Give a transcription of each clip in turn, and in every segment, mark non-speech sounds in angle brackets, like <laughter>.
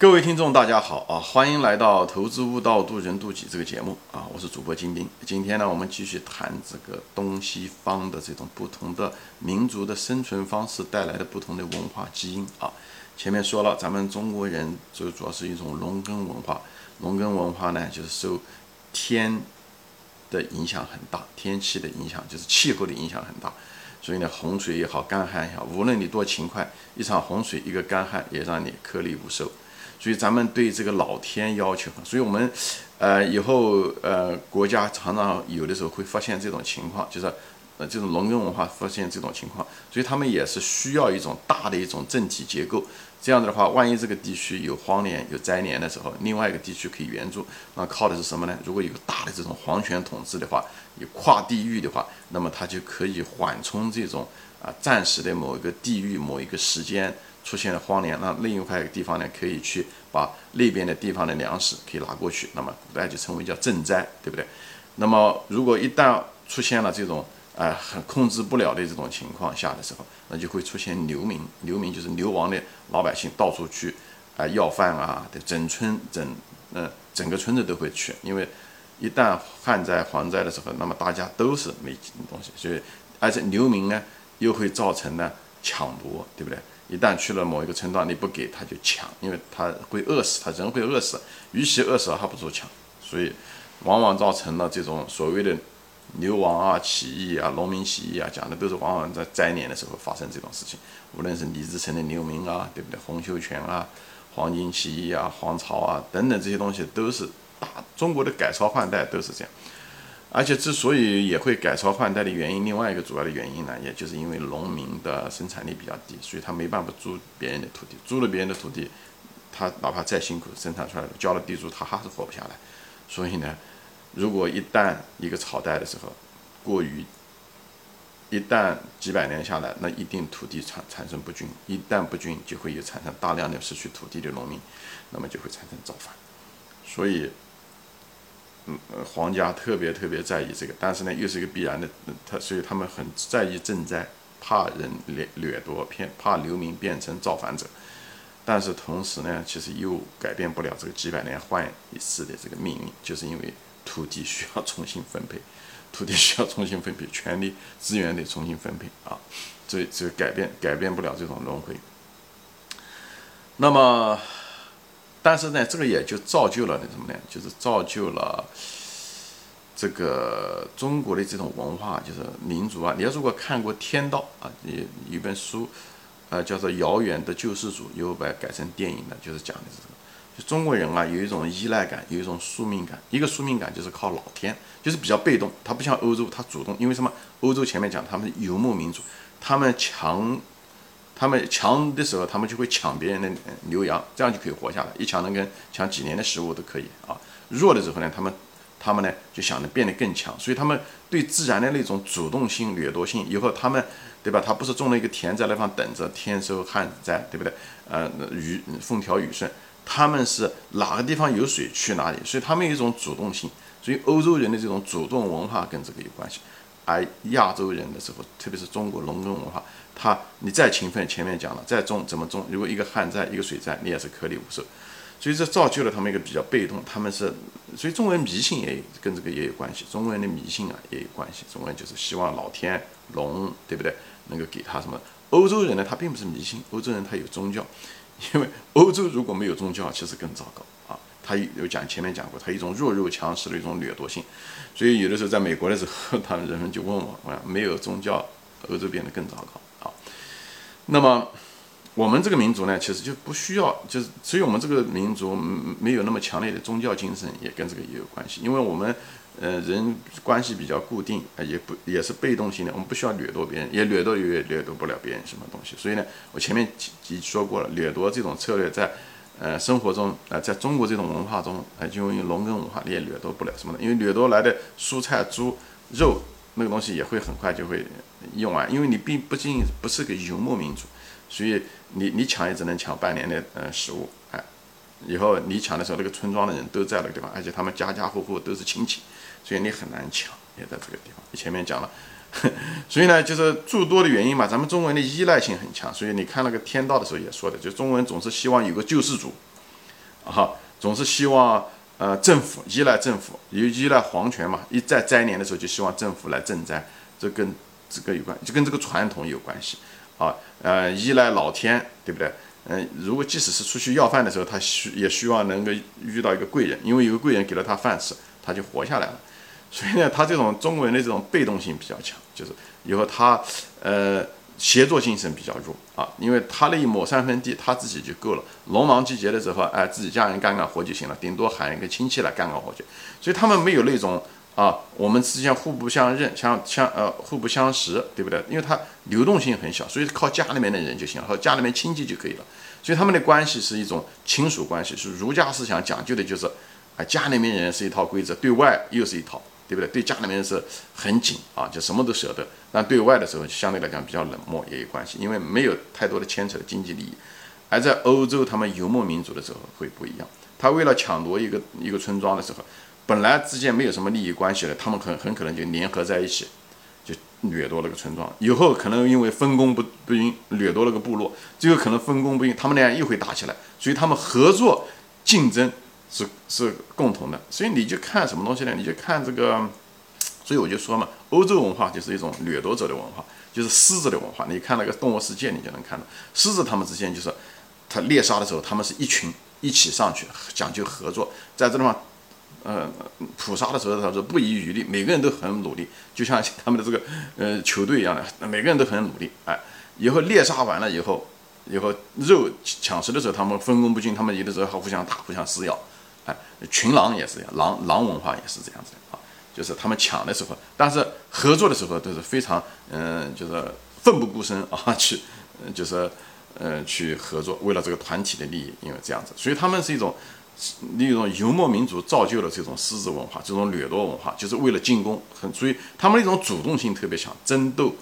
各位听众，大家好啊！欢迎来到《投资悟道，渡人渡己》这个节目啊！我是主播金兵。今天呢，我们继续谈这个东西方的这种不同的民族的生存方式带来的不同的文化基因啊。前面说了，咱们中国人就主要是一种农耕文化，农耕文化呢，就是受天的影响很大，天气的影响就是气候的影响很大。所以呢，洪水也好，干旱也好，无论你多勤快，一场洪水，一个干旱，也让你颗粒无收。所以咱们对这个老天要求，所以我们，呃，以后呃，国家常常有的时候会发现这种情况，就是，呃，这种农耕文化发现这种情况，所以他们也是需要一种大的一种政体结构。这样子的话，万一这个地区有荒年、有灾年的时候，另外一个地区可以援助，那靠的是什么呢？如果有大的这种皇权统治的话，有跨地域的话，那么它就可以缓冲这种啊暂时的某一个地域、某一个时间。出现了荒年，那另一块地方呢，可以去把那边的地方的粮食可以拿过去，那么古代就称为叫赈灾，对不对？那么如果一旦出现了这种啊很控制不了的这种情况下的时候，那就会出现流民，流民就是流亡的老百姓到处去啊要饭啊，对整村整嗯整个村子都会去，因为一旦旱灾蝗灾的时候，那么大家都是没东西，所以而且流民呢又会造成呢抢夺，对不对？一旦去了某一个村庄，你不给他就抢，因为他会饿死，他人会饿死，与其饿死还不如抢，所以往往造成了这种所谓的流亡啊、起义啊、农民起义啊，讲的都是往往在灾年的时候发生这种事情。无论是李自成的流民啊，对不对？洪秀全啊、黄巾起义啊、黄巢啊等等这些东西，都是大中国的改朝换代都是这样。而且之所以也会改朝换代的原因，另外一个主要的原因呢，也就是因为农民的生产力比较低，所以他没办法租别人的土地，租了别人的土地，他哪怕再辛苦生产出来的，交了地租，他还是活不下来。所以呢，如果一旦一个朝代的时候过于，一旦几百年下来，那一定土地产产生不均，一旦不均，就会有产生大量的失去土地的农民，那么就会产生造反。所以。皇家特别特别在意这个，但是呢，又是一个必然的，他所以他们很在意赈灾，怕人掠掠夺，偏怕流民变成造反者。但是同时呢，其实又改变不了这个几百年换一次的这个命运，就是因为土地需要重新分配，<laughs> 土地需要重新分配，权力资源得重新分配啊，这这改变改变不了这种轮回。那么。但是呢，这个也就造就了那什么呢？就是造就了这个中国的这种文化，就是民族啊。你要如果看过《天道》啊，有一本书，呃，叫做《遥远的救世主》，又把改成电影的，就是讲的是这个。就中国人啊，有一种依赖感，有一种宿命感。一个宿命感就是靠老天，就是比较被动。他不像欧洲，他主动。因为什么？欧洲前面讲他们游牧民族，他们强。他们强的时候，他们就会抢别人的牛羊，这样就可以活下来。一抢能跟抢几年的食物都可以啊。弱的时候呢，他们他们呢就想着变得更强，所以他们对自然的那种主动性、掠夺性，以后他们对吧？他不是种了一个田在那方等着天收旱灾，对不对？呃，雨风调雨顺，他们是哪个地方有水去哪里，所以他们有一种主动性。所以欧洲人的这种主动文化跟这个有关系。而亚洲人的时候，特别是中国农耕文化，他你再勤奋，前面讲了，再种怎么种？如果一个旱灾，一个水灾，你也是颗粒无收。所以这造就了他们一个比较被动，他们是，所以中国人迷信也跟这个也有关系。中国人的迷信啊也有关系，中国人就是希望老天龙，对不对？能够给他什么？欧洲人呢，他并不是迷信，欧洲人他有宗教，因为欧洲如果没有宗教，其实更糟糕他有讲前面讲过，他一种弱肉强食的一种掠夺性。所以有的时候在美国的时候，<laughs> 他们人们就问我：，我没有宗教，欧洲变得更糟糕啊。那么我们这个民族呢，其实就不需要，就是所以我们这个民族没有那么强烈的宗教精神，也跟这个也有关系。因为我们呃人关系比较固定，也不也是被动性的，我们不需要掠夺别人，也掠夺也掠夺不了别人什么东西。所以呢，我前面几说过了，掠夺这种策略在。呃，生活中，呃，在中国这种文化中，呃，因为农耕文化，你也掠夺不了什么的，因为掠夺来的蔬菜、猪肉那个东西也会很快就会用完，因为你并不仅不是个游牧民族，所以你你抢也只能抢半年的呃食物，哎，以后你抢的时候，那个村庄的人都在那个地方，而且他们家家户户都是亲戚，所以你很难抢，也在这个地方。前面讲了。<laughs> 所以呢，就是诸多的原因嘛，咱们中国人的依赖性很强，所以你看那个天道的时候也说的，就中国人总是希望有个救世主，啊，总是希望呃政府依赖政府，有依赖皇权嘛，一在灾年的时候就希望政府来赈灾，这跟这个有关，就跟这个传统有关系啊，呃，依赖老天，对不对？嗯，如果即使是出去要饭的时候，他需也希望能够遇到一个贵人，因为有个贵人给了他饭吃，他就活下来了。所以呢，他这种中国人的这种被动性比较强，就是以后他呃协作精神比较弱啊，因为他那一亩三分地他自己就够了，农忙季节的时候，哎，自己家人干干活就行了，顶多喊一个亲戚来干干活去。所以他们没有那种。啊，我们之间互不相认，相相呃互不相识，对不对？因为他流动性很小，所以靠家里面的人就行了，和家里面亲戚就可以了。所以他们的关系是一种亲属关系，是儒家思想讲究的就是，啊，家里面人是一套规则，对外又是一套，对不对？对家里面是很紧啊，就什么都舍得，但对外的时候相对来讲比较冷漠也有关系，因为没有太多的牵扯经济利益。而在欧洲，他们游牧民族的时候会不一样，他为了抢夺一个一个村庄的时候。本来之间没有什么利益关系的，他们很很可能就联合在一起，就掠夺了个村庄。以后可能因为分工不不匀，掠夺了个部落，最后可能分工不匀，他们俩又会打起来。所以他们合作竞争是是共同的。所以你就看什么东西呢？你就看这个。所以我就说嘛，欧洲文化就是一种掠夺者的文化，就是狮子的文化。你看那个动物世界，你就能看到狮子他们之间就是，他猎杀的时候，他们是一群一起上去，讲究合作，在这地方。呃，捕杀的时候他说不遗余力，每个人都很努力，就像 <laughs> 他们的这个呃球队一样的，每个人都很努力。哎，以后猎杀完了以后，以后肉抢食的时候，他们分工不均，他们有的时候还互相打、互相撕咬。哎，群狼也是这样，狼狼文化也是这样子啊，就是他们抢的时候，但是合作的时候都是非常嗯，就是奋不顾身啊，去就是嗯去合作，为了这个团体的利益，因为这样子，所以他们是一种。那种游牧民族造就了这种狮子文化，这种掠夺文化，就是为了进攻，很所以他们那种主动性特别强，争斗、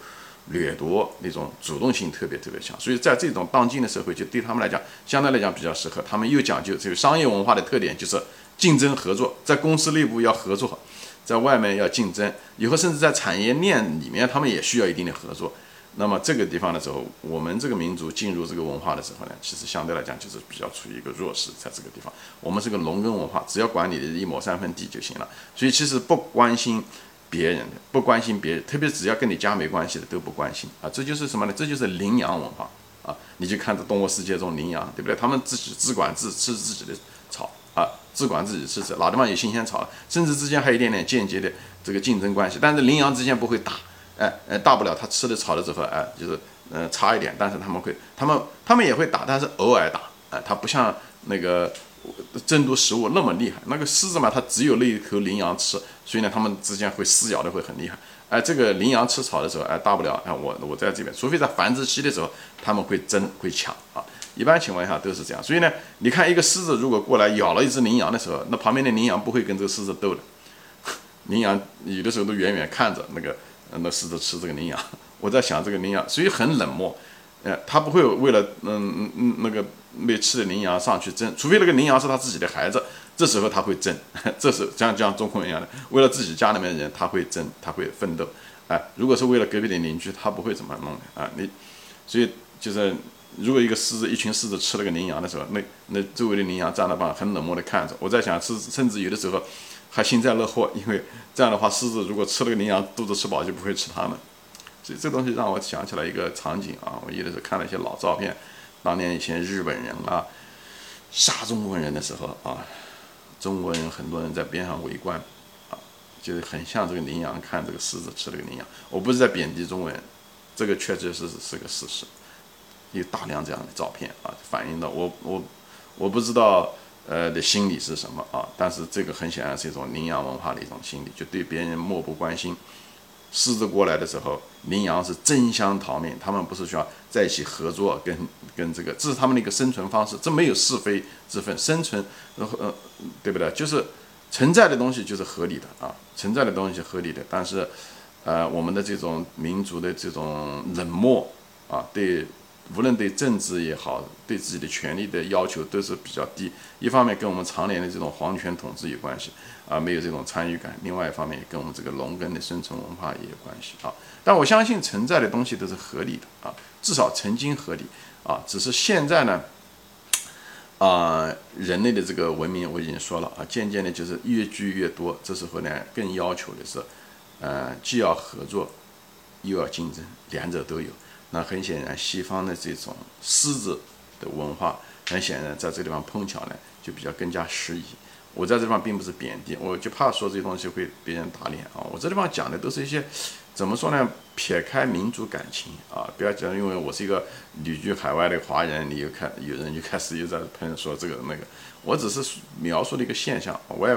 掠夺那种主动性特别特别强，所以在这种当今的社会，就对他们来讲，相对来讲比较适合。他们又讲究这个商业文化的特点，就是竞争合作，在公司内部要合作，在外面要竞争，以后甚至在产业链里面，他们也需要一定的合作。那么这个地方的时候，我们这个民族进入这个文化的时候呢，其实相对来讲就是比较处于一个弱势，在这个地方，我们是个农耕文化，只要管理的一亩三分地就行了，所以其实不关心别人的，不关心别人，特别只要跟你家没关系的都不关心啊，这就是什么呢？这就是羚羊文化啊！你就看这动物世界中羚羊，对不对？他们自己自管自吃自己的草啊，自管自己吃吃，哪地方有新鲜草，甚至之间还有一点点间接的这个竞争关系，但是羚羊之间不会打。哎哎，大不了他吃的草了之后，哎，就是嗯差一点，但是他们会，他们他们也会打，但是偶尔打，哎，他不像那个争夺食物那么厉害。那个狮子嘛，它只有那一口羚羊吃，所以呢，它们之间会撕咬的会很厉害。哎，这个羚羊吃草的时候，哎，大不了哎我我在这边，除非在繁殖期的时候，他们会争会抢啊。一般情况下都是这样。所以呢，你看一个狮子如果过来咬了一只羚羊的时候，那旁边的羚羊不会跟这个狮子斗的，<laughs> 羚羊有的时候都远远看着那个。那狮子吃这个羚羊，我在想这个羚羊，所以很冷漠，呃，他不会为了嗯嗯嗯那个没吃的羚羊上去争，除非那个羚羊是他自己的孩子，这时候他会争，<laughs> 这是像像中国一样的，为了自己家里面的人他会争，他会奋斗，哎，如果是为了隔壁的邻居，他不会怎么弄的啊，你，所以就是如果一个狮子一群狮子吃了个羚羊的时候，那那周围的羚羊站那帮很冷漠的看着，我在想，甚甚至有的时候。还幸灾乐祸，因为这样的话，狮子如果吃了个羚羊，肚子吃饱就不会吃它们。这这东西让我想起来一个场景啊，我有的时候看了一些老照片，当年以前日本人啊杀中国人的时候啊，中国人很多人在边上围观啊，就是很像这个羚羊看这个狮子吃了个羚羊。我不是在贬低中国人，这个确确实实是个事实，有大量这样的照片啊，反映的我我我不知道。呃的心理是什么啊？但是这个很显然是一种羚羊文化的一种心理，就对别人漠不关心。狮子过来的时候，羚羊是争相逃命，他们不是需要在一起合作，跟跟这个，这是他们的一个生存方式，这没有是非之分，生存，呃，对不对？就是存在的东西就是合理的啊，存在的东西合理的。但是，呃，我们的这种民族的这种冷漠啊，对。无论对政治也好，对自己的权利的要求都是比较低。一方面跟我们常年的这种皇权统治有关系，啊，没有这种参与感；另外一方面也跟我们这个农耕的生存文化也有关系啊。但我相信存在的东西都是合理的啊，至少曾经合理啊，只是现在呢，啊，人类的这个文明我已经说了啊，渐渐的就是越聚越多，这时候呢更要求的是，呃，既要合作，又要竞争，两者都有。那很显然，西方的这种狮子的文化，很显然在这个地方碰巧呢，就比较更加适宜。我在这地方并不是贬低，我就怕说这些东西会别人打脸啊。我这地方讲的都是一些，怎么说呢？撇开民族感情啊，不要讲，因为我是一个旅居海外的华人，你又开有人就开始又在喷说这个那个，我只是描述的一个现象，我也。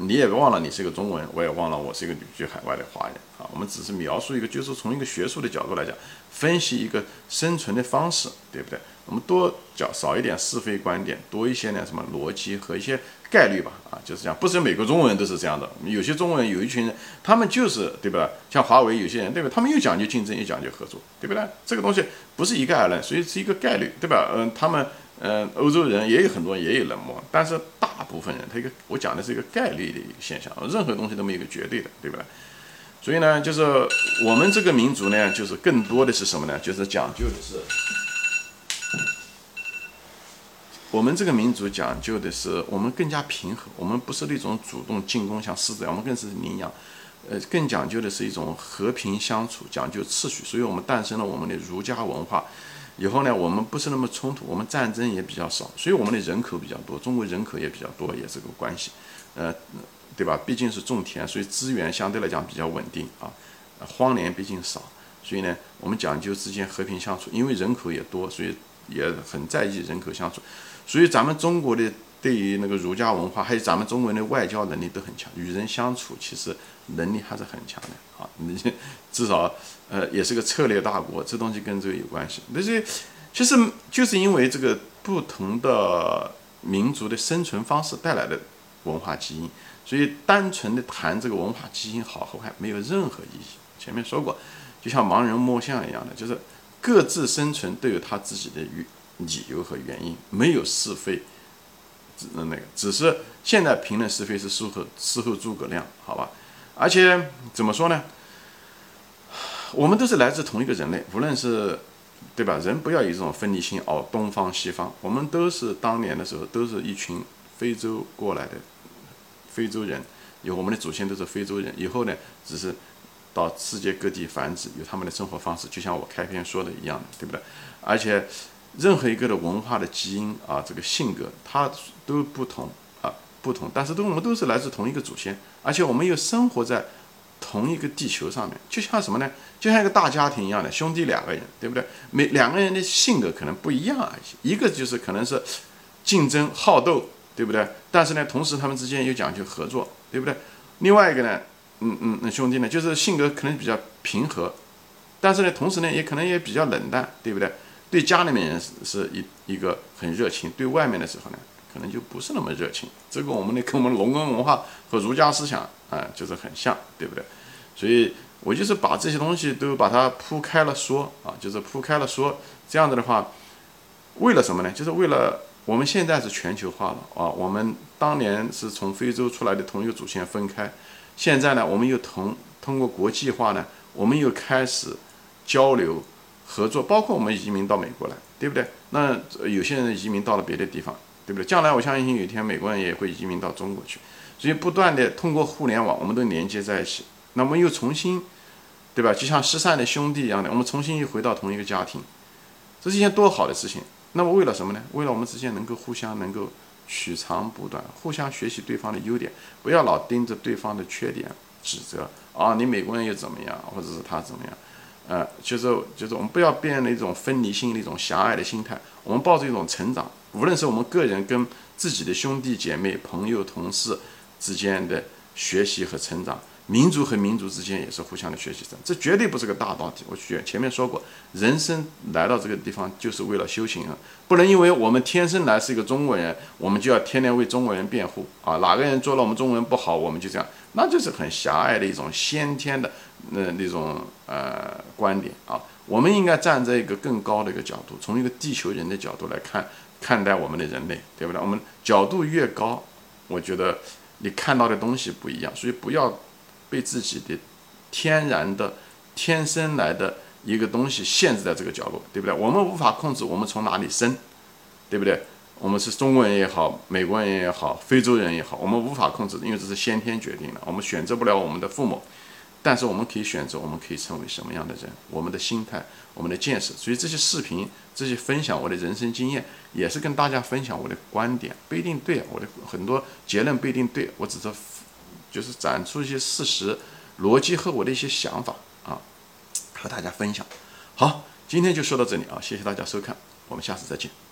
你也忘了你是一个中文，我也忘了我是一个旅居海外的华人啊。我们只是描述一个，就是从一个学术的角度来讲，分析一个生存的方式，对不对？我们多讲少一点是非观点，多一些呢什么逻辑和一些概率吧啊，就是这样。不是每个中文人都是这样的，有些中文人有一群人，他们就是对吧？像华为有些人对吧？他们又讲究竞争，又讲究合作，对不对？这个东西不是一概而论，所以是一个概率，对吧？嗯，他们。嗯，欧洲人也有很多也有冷漠，但是大部分人他一个我讲的是一个概率的一个现象，任何东西都没有一个绝对的，对吧？所以呢，就是我们这个民族呢，就是更多的是什么呢？就是讲究的是我们这个民族讲究的是我们更加平和，我们不是那种主动进攻像狮子一样，我们更是羚羊，呃，更讲究的是一种和平相处，讲究秩序，所以我们诞生了我们的儒家文化。以后呢，我们不是那么冲突，我们战争也比较少，所以我们的人口比较多，中国人口也比较多，也是个关系，呃，对吧？毕竟是种田，所以资源相对来讲比较稳定啊，荒年毕竟少，所以呢，我们讲究之间和平相处，因为人口也多，所以也很在意人口相处，所以咱们中国的对于那个儒家文化，还有咱们中国人的外交能力都很强，与人相处其实能力还是很强的啊，你至少。呃，也是个策略大国，这东西跟这个有关系。那些其实就是因为这个不同的民族的生存方式带来的文化基因，所以单纯的谈这个文化基因好和坏没有任何意义。前面说过，就像盲人摸象一样的，就是各自生存都有他自己的理理由和原因，没有是非，那个只是现在评论是非是事后事后诸葛亮，好吧？而且怎么说呢？我们都是来自同一个人类，无论是，对吧？人不要有这种分离心哦，东方西方，我们都是当年的时候都是一群非洲过来的非洲人，有我们的祖先都是非洲人，以后呢，只是到世界各地繁殖，有他们的生活方式，就像我开篇说的一样，对不对？而且任何一个的文化的基因啊，这个性格它都不同啊，不同，但是都我们都是来自同一个祖先，而且我们又生活在。同一个地球上面，就像什么呢？就像一个大家庭一样的兄弟两个人，对不对？每两个人的性格可能不一样而已。一个就是可能是竞争好斗，对不对？但是呢，同时他们之间又讲究合作，对不对？另外一个呢，嗯嗯，那兄弟呢，就是性格可能比较平和，但是呢，同时呢，也可能也比较冷淡，对不对？对家里面人是是一一个很热情，对外面的时候呢？可能就不是那么热情，这个我们的跟我们农耕文化和儒家思想啊，就是很像，对不对？所以我就是把这些东西都把它铺开了说啊，就是铺开了说，这样子的话，为了什么呢？就是为了我们现在是全球化了啊，我们当年是从非洲出来的同一个祖先分开，现在呢，我们又同通过国际化呢，我们又开始交流合作，包括我们移民到美国来，对不对？那有些人移民到了别的地方。对不对？将来我相信有一天美国人也会移民到中国去，所以不断的通过互联网，我们都连接在一起。那么又重新，对吧？就像失散的兄弟一样的，我们重新又回到同一个家庭，这是一件多好的事情。那么为了什么呢？为了我们之间能够互相能够取长补短，互相学习对方的优点，不要老盯着对方的缺点指责啊！你美国人又怎么样，或者是他怎么样？呃，就是就是我们不要变成一种分离性的一种狭隘的心态，我们抱着一种成长，无论是我们个人跟自己的兄弟姐妹、朋友、同事之间的学习和成长，民族和民族之间也是互相的学习的，这绝对不是个大道理。我前前面说过，人生来到这个地方就是为了修行啊，不能因为我们天生来是一个中国人，我们就要天天为中国人辩护啊，哪个人做了我们中国人不好，我们就这样，那就是很狭隘的一种先天的。那那种呃观点啊，我们应该站在一个更高的一个角度，从一个地球人的角度来看看待我们的人类，对不对？我们角度越高，我觉得你看到的东西不一样，所以不要被自己的天然的、天生来的一个东西限制在这个角落，对不对？我们无法控制我们从哪里生，对不对？我们是中国人也好，美国人也好，非洲人也好，我们无法控制，因为这是先天决定的，我们选择不了我们的父母，但是我们可以选择，我们可以成为什么样的人，我们的心态，我们的见识。所以这些视频，这些分享我的人生经验，也是跟大家分享我的观点，不一定对，我的很多结论不一定对，我只是就是展出一些事实逻辑和我的一些想法啊，和大家分享。好，今天就说到这里啊，谢谢大家收看，我们下次再见。